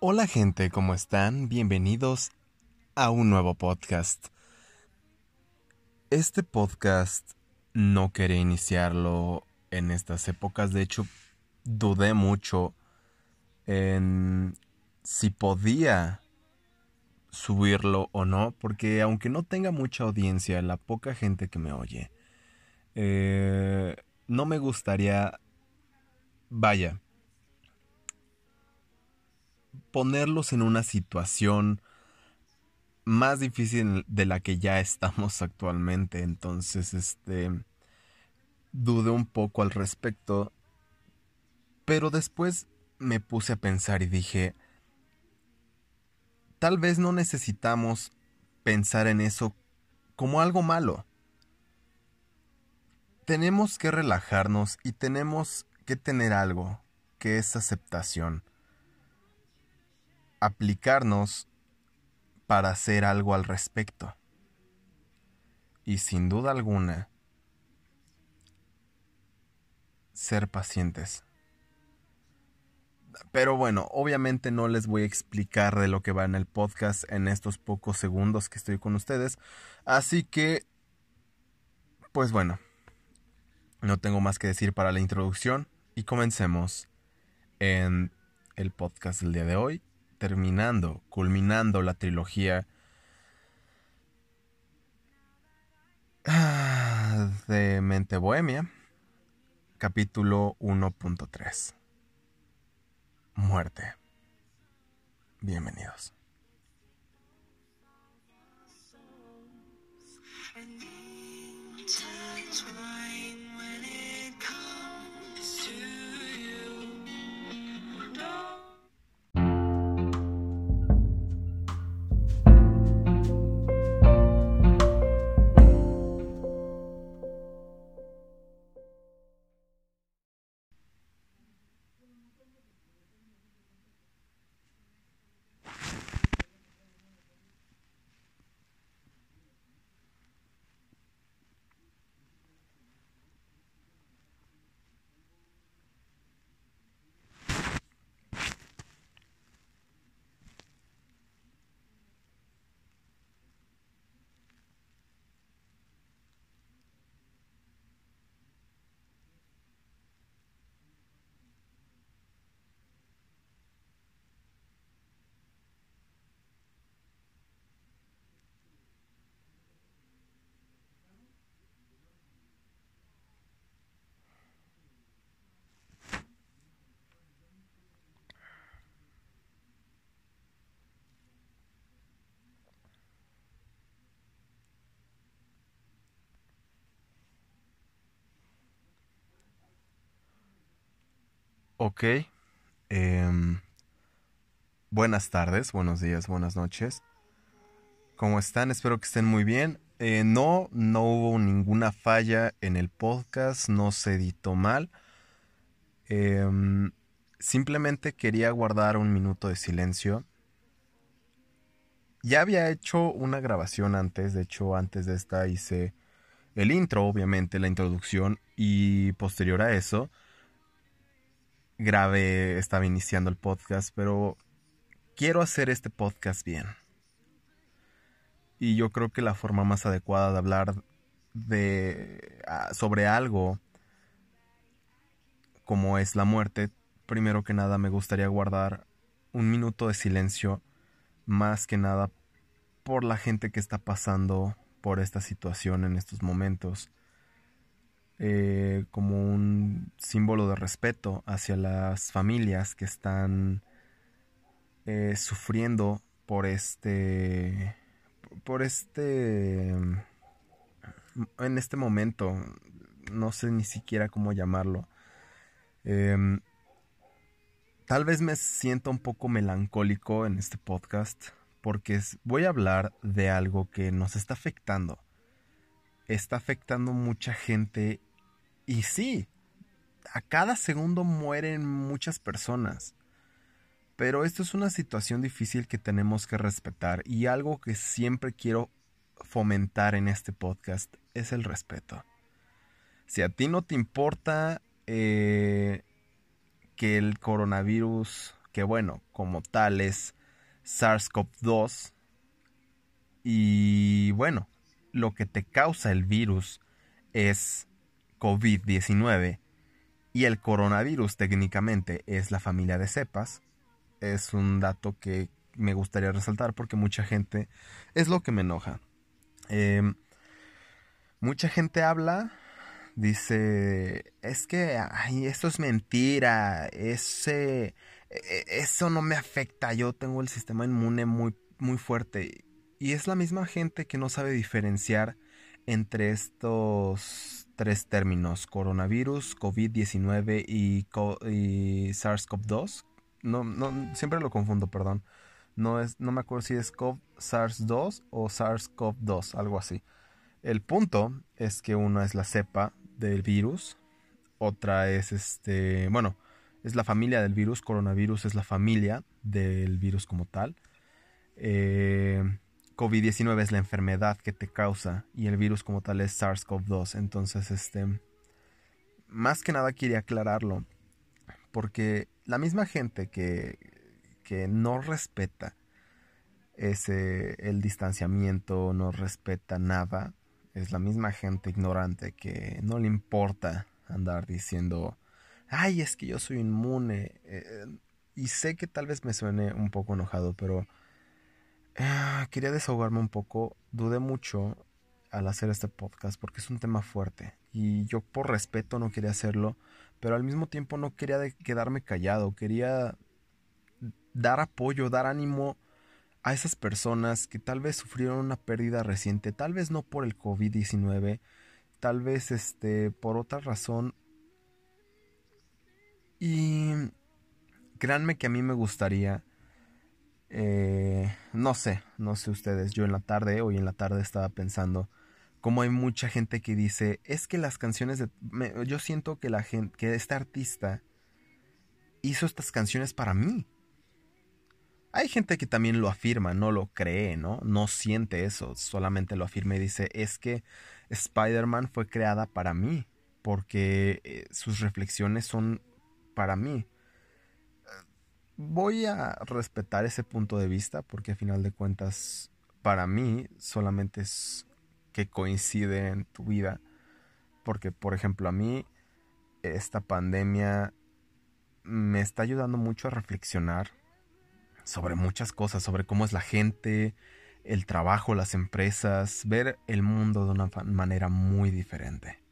Hola gente, ¿cómo están? Bienvenidos a un nuevo podcast. Este podcast no quería iniciarlo en estas épocas, de hecho dudé mucho en si podía subirlo o no, porque aunque no tenga mucha audiencia, la poca gente que me oye, eh, no me gustaría, vaya, ponerlos en una situación más difícil de la que ya estamos actualmente. Entonces, este, dudé un poco al respecto. Pero después me puse a pensar y dije, tal vez no necesitamos pensar en eso como algo malo. Tenemos que relajarnos y tenemos que tener algo, que es aceptación aplicarnos para hacer algo al respecto. Y sin duda alguna, ser pacientes. Pero bueno, obviamente no les voy a explicar de lo que va en el podcast en estos pocos segundos que estoy con ustedes. Así que, pues bueno, no tengo más que decir para la introducción y comencemos en el podcast del día de hoy terminando, culminando la trilogía ah, de Mente Bohemia, capítulo 1.3. Muerte. Bienvenidos. Ok. Em, buenas tardes, buenos días, buenas noches. ¿Cómo están? Espero que estén muy bien. Eh, no, no hubo ninguna falla en el podcast, no se editó mal. Em, simplemente quería guardar un minuto de silencio. Ya había hecho una grabación antes, de hecho antes de esta hice el intro, obviamente, la introducción y posterior a eso grave estaba iniciando el podcast, pero quiero hacer este podcast bien. Y yo creo que la forma más adecuada de hablar de ah, sobre algo como es la muerte, primero que nada me gustaría guardar un minuto de silencio más que nada por la gente que está pasando por esta situación en estos momentos eh, como un símbolo de respeto hacia las familias que están eh, sufriendo por este por este en este momento no sé ni siquiera cómo llamarlo em, tal vez me siento un poco melancólico en este podcast porque voy a hablar de algo que nos está afectando. Está afectando mucha gente y sí, a cada segundo mueren muchas personas. Pero esto es una situación difícil que tenemos que respetar y algo que siempre quiero fomentar en este podcast es el respeto. Si a ti no te importa eh, que el coronavirus que bueno, como tal es SARS-CoV-2. Y bueno, lo que te causa el virus es COVID-19 y el coronavirus técnicamente es la familia de cepas. Es un dato que me gustaría resaltar porque mucha gente es lo que me enoja. Em, mucha gente habla, dice, es que ay, eso es mentira, ese, e, eso no me afecta, yo tengo el sistema inmune muy, muy fuerte. Y es la misma gente que no sabe diferenciar entre estos tres términos, coronavirus, COVID-19 y, y SARS-CoV-2. No, no, siempre lo confundo, perdón. No, es, no me acuerdo si es SARS-2 o SARS-CoV-2, algo así. El punto es que una es la cepa del virus, otra es este, bueno, es la familia del virus, coronavirus es la familia del virus como tal. Eh, COVID-19 es la enfermedad que te causa y el virus como tal es SARS-CoV-2. Entonces, este, más que nada quería aclararlo, porque la misma gente que, que no respeta ese, el distanciamiento, no respeta nada, es la misma gente ignorante que no le importa andar diciendo, ay, es que yo soy inmune. Eh, y sé que tal vez me suene un poco enojado, pero Ah, quería desahogarme un poco. Dudé mucho al hacer este podcast porque es un tema fuerte y yo por respeto no quería hacerlo, pero al mismo tiempo no quería quedarme callado, quería dar apoyo, dar ánimo a esas personas que tal vez sufrieron una pérdida reciente, tal vez no por el COVID-19, tal vez este por otra razón. Y créanme que a mí me gustaría eh, no sé, no sé ustedes, yo en la tarde, hoy en la tarde estaba pensando como hay mucha gente que dice, es que las canciones de... yo siento que la gente, que este artista hizo estas canciones para mí. Hay gente que también lo afirma, no lo cree, ¿no? No siente eso, solamente lo afirma y dice, es que Spider-Man fue creada para mí, porque eh, sus reflexiones son para mí voy a respetar ese punto de vista porque a final de cuentas para mí solamente es que coincide en tu vida. Porque por ejemplo a mí esta pandemia me está ayudando mucho a reflexionar sobre muchas cosas, sobre cómo es la gente, el trabajo, las empresas, ver el mundo de una manera muy diferente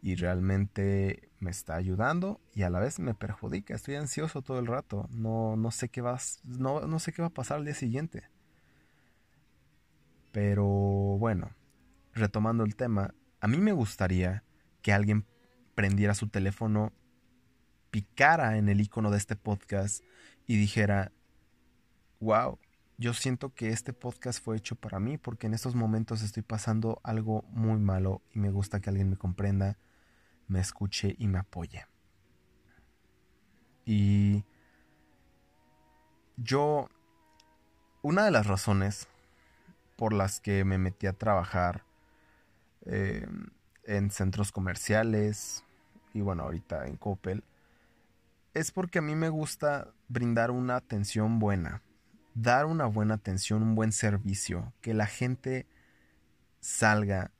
y realmente me está ayudando y a la vez me perjudica. Estoy ansioso todo el rato. No, no, sé, qué va, no, no sé qué va a pasar al día siguiente. Pero bueno, retomando el tema, a mí me gustaría que alguien prendiera su teléfono, picara en el icono de este podcast y dijera, wow, yo siento que este podcast fue hecho para mí porque en estos momentos estoy pasando algo muy malo y me gusta que alguien me comprenda me escuche y me apoye. Y yo, una de las razones por las que me metí a trabajar eh, en centros comerciales y bueno, ahorita en Coppel, es porque a mí me gusta brindar una atención buena, dar una buena atención, un buen servicio, que la gente salga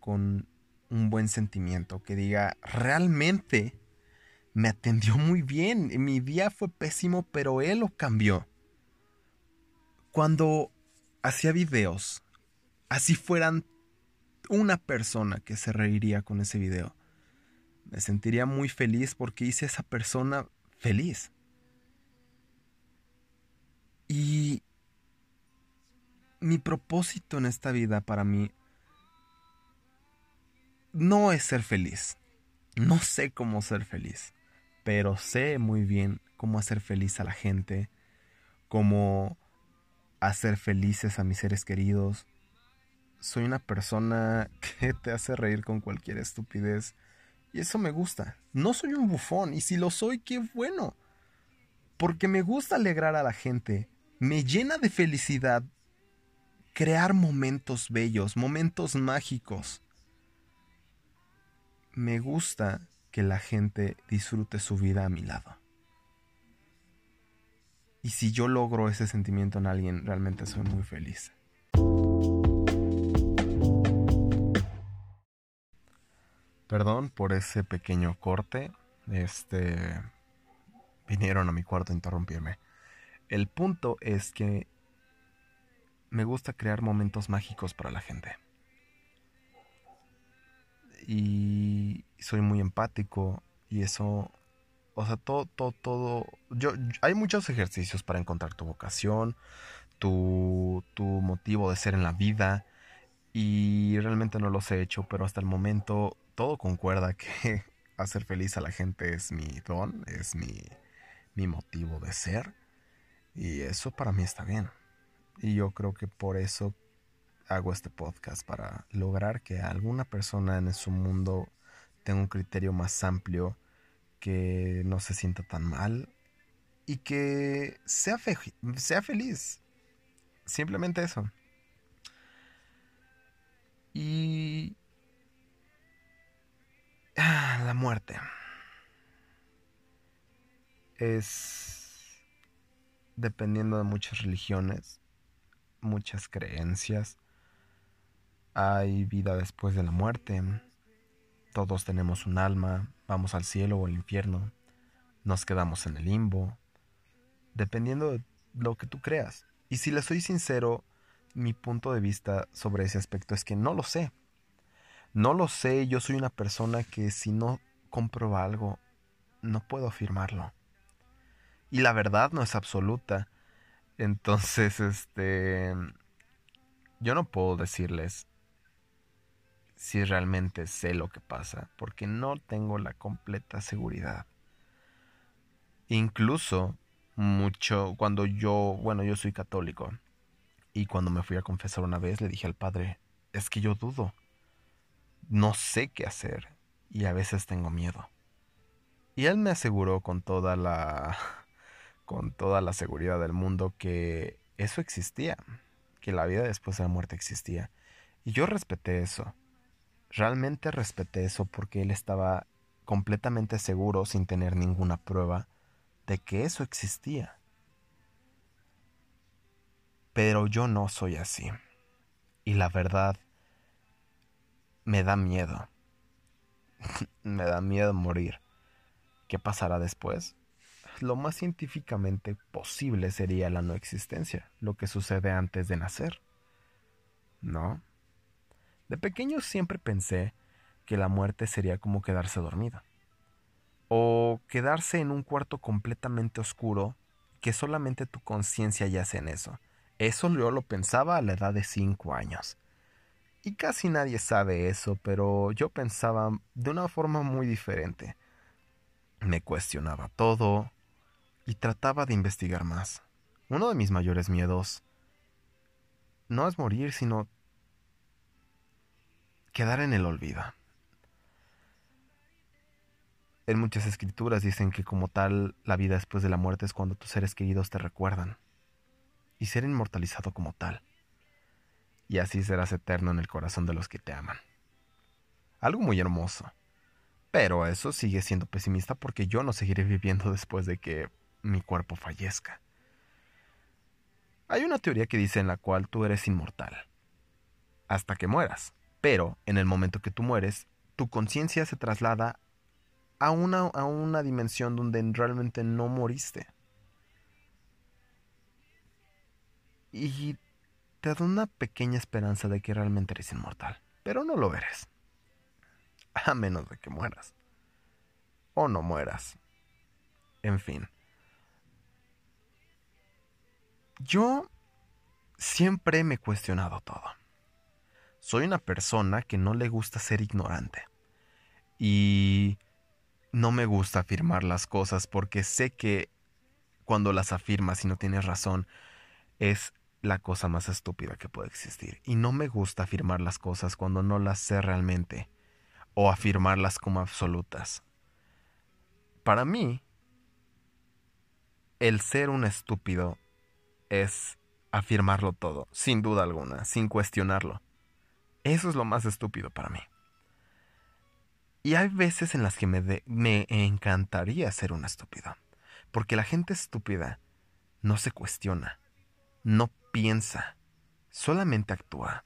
con un buen sentimiento, que diga, realmente me atendió muy bien, mi día fue pésimo, pero él lo cambió. Cuando hacía videos, así fueran una persona que se reiría con ese video, me sentiría muy feliz porque hice a esa persona feliz. Y mi propósito en esta vida para mí no es ser feliz. No sé cómo ser feliz, pero sé muy bien cómo hacer feliz a la gente, cómo hacer felices a mis seres queridos. Soy una persona que te hace reír con cualquier estupidez y eso me gusta. No soy un bufón y si lo soy, qué bueno. Porque me gusta alegrar a la gente. Me llena de felicidad crear momentos bellos, momentos mágicos me gusta que la gente disfrute su vida a mi lado. Y si yo logro ese sentimiento en alguien, realmente soy muy feliz. Perdón por ese pequeño corte. Este vinieron a mi cuarto a interrumpirme. El punto es que me gusta crear momentos mágicos para la gente. Y soy muy empático y eso, o sea, todo, todo, todo, yo, hay muchos ejercicios para encontrar tu vocación, tu, tu motivo de ser en la vida y realmente no los he hecho, pero hasta el momento todo concuerda que hacer feliz a la gente es mi don, es mi, mi motivo de ser y eso para mí está bien. Y yo creo que por eso hago este podcast, para lograr que alguna persona en su mundo tenga un criterio más amplio, que no se sienta tan mal y que sea, sea feliz. Simplemente eso. Y... Ah, la muerte. Es... Dependiendo de muchas religiones, muchas creencias. Hay vida después de la muerte. Todos tenemos un alma, vamos al cielo o al infierno. Nos quedamos en el limbo. Dependiendo de lo que tú creas. Y si le soy sincero, mi punto de vista sobre ese aspecto es que no lo sé. No lo sé, yo soy una persona que si no comprueba algo, no puedo afirmarlo. Y la verdad no es absoluta. Entonces, este... Yo no puedo decirles si realmente sé lo que pasa, porque no tengo la completa seguridad. Incluso mucho cuando yo, bueno, yo soy católico, y cuando me fui a confesar una vez le dije al padre, es que yo dudo, no sé qué hacer, y a veces tengo miedo. Y él me aseguró con toda la con toda la seguridad del mundo que eso existía, que la vida después de la muerte existía. Y yo respeté eso. Realmente respeté eso porque él estaba completamente seguro, sin tener ninguna prueba, de que eso existía. Pero yo no soy así. Y la verdad, me da miedo. me da miedo morir. ¿Qué pasará después? lo más científicamente posible sería la no existencia, lo que sucede antes de nacer. ¿No? De pequeño siempre pensé que la muerte sería como quedarse dormido. O quedarse en un cuarto completamente oscuro que solamente tu conciencia yace en eso. Eso yo lo pensaba a la edad de 5 años. Y casi nadie sabe eso, pero yo pensaba de una forma muy diferente. Me cuestionaba todo, y trataba de investigar más. Uno de mis mayores miedos no es morir, sino quedar en el olvido. En muchas escrituras dicen que como tal la vida después de la muerte es cuando tus seres queridos te recuerdan y ser inmortalizado como tal. Y así serás eterno en el corazón de los que te aman. Algo muy hermoso. Pero eso sigue siendo pesimista porque yo no seguiré viviendo después de que mi cuerpo fallezca. Hay una teoría que dice en la cual tú eres inmortal, hasta que mueras, pero en el momento que tú mueres, tu conciencia se traslada a una, a una dimensión donde realmente no moriste. Y te da una pequeña esperanza de que realmente eres inmortal, pero no lo eres. A menos de que mueras. O no mueras. En fin. Yo siempre me he cuestionado todo. Soy una persona que no le gusta ser ignorante. Y no me gusta afirmar las cosas porque sé que cuando las afirmas y no tienes razón es la cosa más estúpida que puede existir. Y no me gusta afirmar las cosas cuando no las sé realmente o afirmarlas como absolutas. Para mí, el ser un estúpido es afirmarlo todo, sin duda alguna, sin cuestionarlo. Eso es lo más estúpido para mí. Y hay veces en las que me, me encantaría ser una estúpida, porque la gente estúpida no se cuestiona, no piensa, solamente actúa.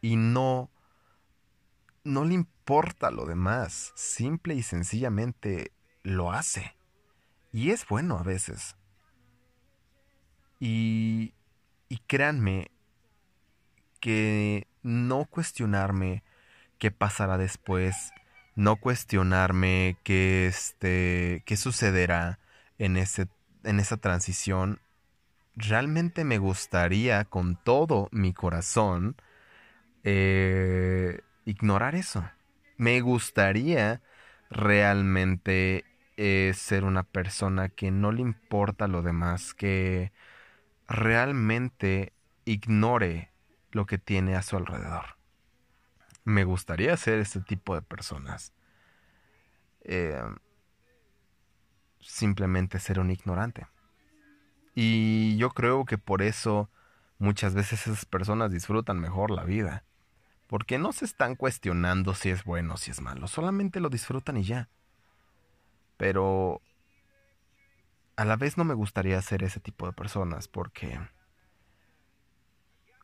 Y no no le importa lo demás, simple y sencillamente lo hace. Y es bueno a veces. Y, y créanme que no cuestionarme qué pasará después, no cuestionarme qué, este, qué sucederá en, ese, en esa transición, realmente me gustaría con todo mi corazón eh, ignorar eso. Me gustaría realmente eh, ser una persona que no le importa lo demás, que realmente ignore lo que tiene a su alrededor. Me gustaría ser ese tipo de personas. Eh, simplemente ser un ignorante. Y yo creo que por eso muchas veces esas personas disfrutan mejor la vida porque no se están cuestionando si es bueno o si es malo, solamente lo disfrutan y ya. Pero a la vez no me gustaría ser ese tipo de personas porque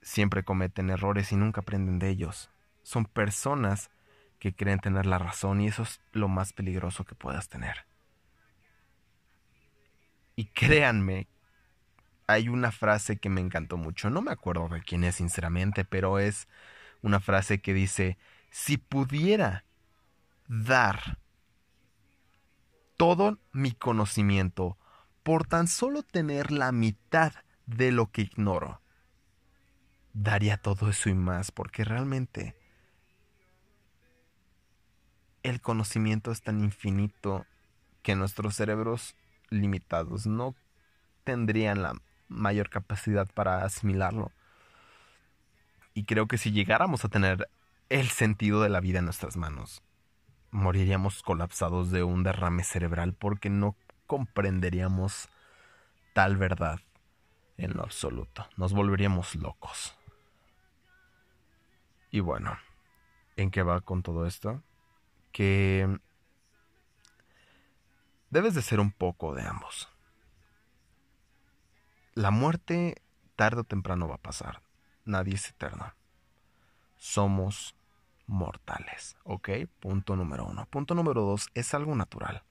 siempre cometen errores y nunca aprenden de ellos. Son personas que creen tener la razón y eso es lo más peligroso que puedas tener. Y créanme, hay una frase que me encantó mucho, no me acuerdo de quién es sinceramente, pero es una frase que dice, si pudiera dar todo mi conocimiento por tan solo tener la mitad de lo que ignoro, daría todo eso y más, porque realmente el conocimiento es tan infinito que nuestros cerebros limitados no tendrían la mayor capacidad para asimilarlo. Y creo que si llegáramos a tener el sentido de la vida en nuestras manos, moriríamos colapsados de un derrame cerebral porque no comprenderíamos tal verdad en lo absoluto. Nos volveríamos locos. Y bueno, ¿en qué va con todo esto? Que debes de ser un poco de ambos. La muerte tarde o temprano va a pasar nadie es eterno. Somos mortales, ¿ok? Punto número uno. Punto número dos, es algo natural.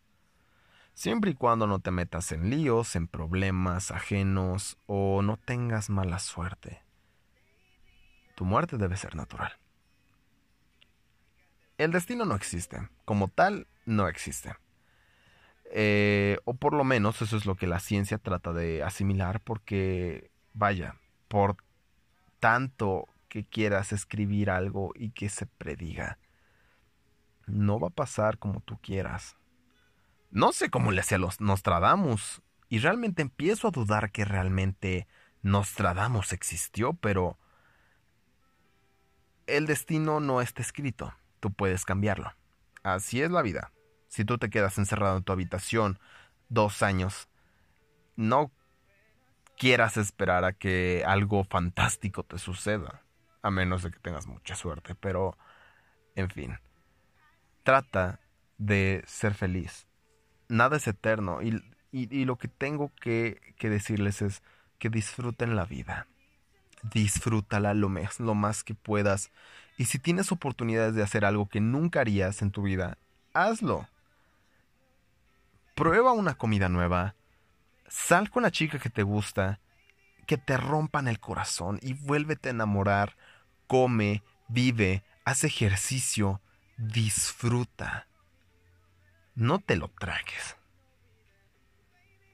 Siempre y cuando no te metas en líos, en problemas ajenos o no tengas mala suerte. Tu muerte debe ser natural. El destino no existe. Como tal, no existe. Eh, o por lo menos eso es lo que la ciencia trata de asimilar porque, vaya, por tanto que quieras escribir algo y que se prediga. No va a pasar como tú quieras. No sé cómo le hacía los Nostradamus. Y realmente empiezo a dudar que realmente Nostradamus existió, pero el destino no está escrito. Tú puedes cambiarlo. Así es la vida. Si tú te quedas encerrado en tu habitación dos años, no quieras esperar a que algo fantástico te suceda, a menos de que tengas mucha suerte, pero, en fin, trata de ser feliz. Nada es eterno y, lo que tengo que, decirles es que disfruten la vida. Disfrútala lo más, lo más que puedas. Y si tienes oportunidades de hacer algo que nunca harías en tu vida, hazlo. Prueba una comida nueva Sal con la chica que te gusta, que te rompan el corazón y vuélvete a enamorar. Come, vive, haz ejercicio, disfruta. No te lo tragues.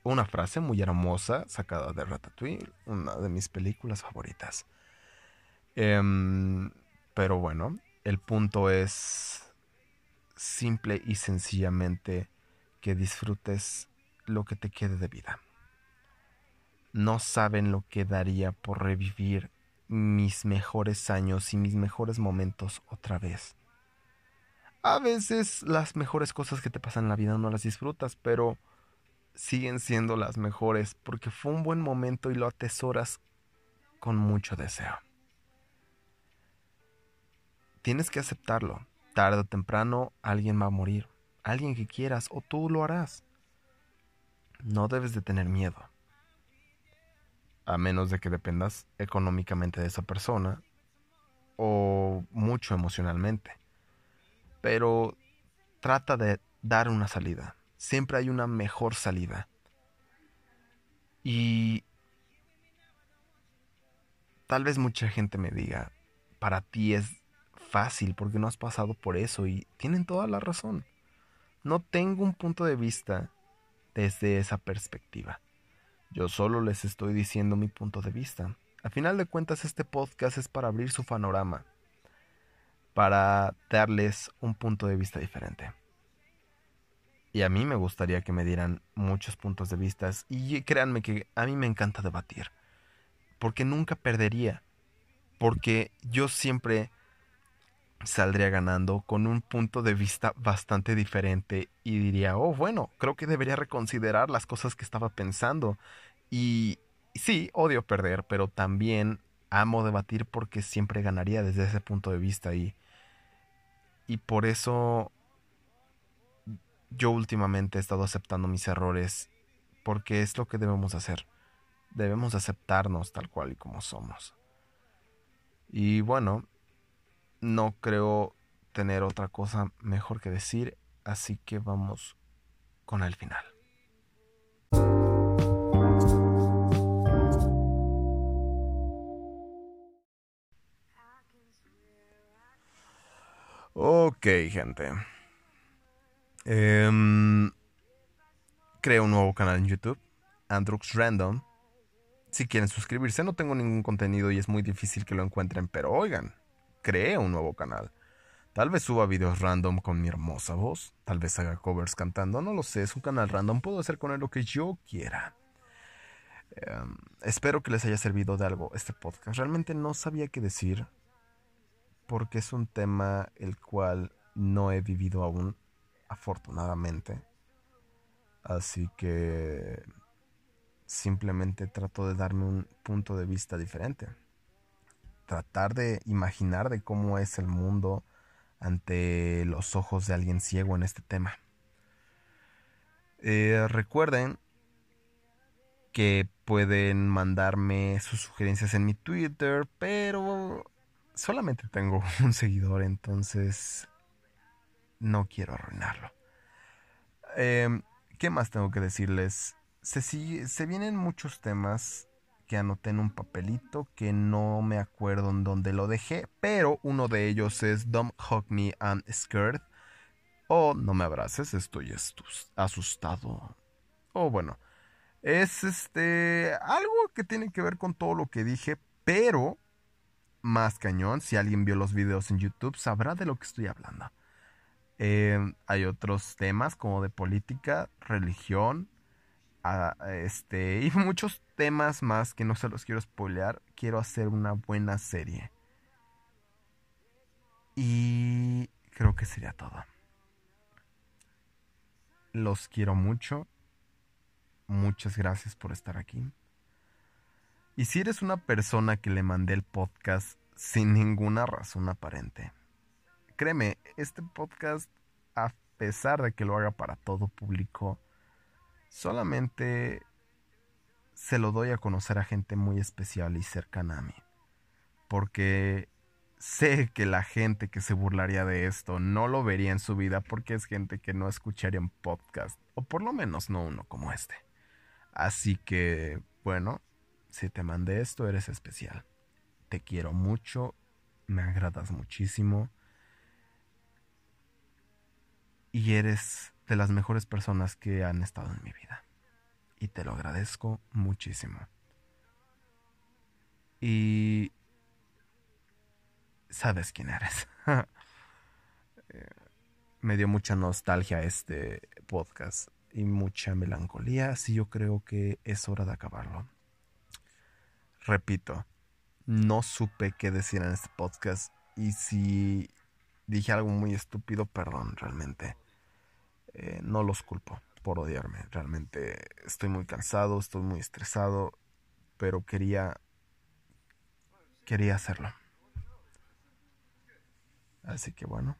Una frase muy hermosa sacada de Ratatouille, una de mis películas favoritas. Em, pero bueno, el punto es simple y sencillamente que disfrutes lo que te quede de vida. No saben lo que daría por revivir mis mejores años y mis mejores momentos otra vez. A veces las mejores cosas que te pasan en la vida no las disfrutas, pero siguen siendo las mejores porque fue un buen momento y lo atesoras con mucho deseo. Tienes que aceptarlo. Tarde o temprano alguien va a morir. Alguien que quieras o tú lo harás. No debes de tener miedo. a menos de que dependas económicamente de esa persona o mucho emocionalmente. Pero trata de dar una salida. Siempre hay una mejor salida. Y tal vez mucha gente me diga, para ti es fácil porque no has pasado por eso y tienen toda la razón. No tengo un punto de vista desde esa perspectiva. Yo solo les estoy diciendo mi punto de vista. A final de cuentas este podcast es para abrir su panorama, para darles un punto de vista diferente. Y a mí me gustaría que me dieran muchos puntos de vista y créanme que a mí me encanta debatir, porque nunca perdería, porque yo siempre saldría ganando con un punto de vista bastante diferente y diría, oh, bueno, creo que debería reconsiderar las cosas que estaba pensando. Y sí, odio perder, pero también amo debatir porque siempre ganaría desde ese punto de vista y, y por eso yo últimamente he estado aceptando mis errores porque es lo que debemos hacer. Debemos aceptarnos tal cual y como somos. Y bueno, no creo tener otra cosa mejor que decir, así que vamos con el final. Ok, gente. Eh, creo un nuevo canal en YouTube, Andrux Random. Si quieren suscribirse, no tengo ningún contenido y es muy difícil que lo encuentren, pero oigan, creé un nuevo canal. Tal vez suba videos random con mi hermosa voz, tal vez haga covers cantando, no lo sé, es un canal random, puedo hacer con él lo que yo quiera. Em, espero que les haya servido de algo este podcast. Realmente no sabía qué decir, porque es un tema el cual no he vivido aún, afortunadamente. Así que simplemente trato de darme un punto de vista diferente tratar de imaginar de cómo es el mundo ante los ojos de alguien ciego en este tema. Eh, recuerden que pueden mandarme sus sugerencias en mi Twitter, pero solamente tengo un seguidor, entonces no quiero arruinarlo. Em, ¿Qué más tengo que decirles? Se, vienen muchos temas que anoté en un papelito que no me acuerdo en dónde lo dejé, pero uno de ellos es Don't Hug Me I'm Scared o No me abraces, estoy asustado. O bueno, es este algo que tiene que ver con todo lo que dije, pero más cañón, si alguien vio los videos en YouTube sabrá de lo que estoy hablando. Eh, hay otros temas como de política, religión, este, y muchos temas más que no se los quiero spoilear. Quiero hacer una buena serie. Y creo que sería todo. Los quiero mucho. Muchas gracias por estar aquí. Y si eres una persona que le mandé el podcast sin ninguna razón aparente, créeme, este podcast, a pesar de que lo haga para todo público, solamente se lo doy a conocer a gente muy especial y cercana a mí. Porque sé que la gente que se burlaría de esto no lo vería en su vida porque es gente que no escucharía un podcast, o por lo menos no uno como este. Así que, bueno, si te mandé esto, eres especial. Te quiero mucho, me agradas muchísimo. Y eres de las mejores personas que han estado en mi vida. Y te lo agradezco muchísimo. Y sabes quién eres. Me dio mucha nostalgia este podcast y mucha melancolía, así yo creo que es hora de acabarlo. Repito, no supe qué decir en este podcast y si dije algo muy estúpido, perdón, realmente. Eh, no los culpo por odiarme. Realmente estoy muy cansado, estoy muy estresado, pero quería quería hacerlo. Así que bueno,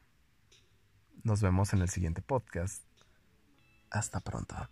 nos vemos en el siguiente podcast. Hasta pronto.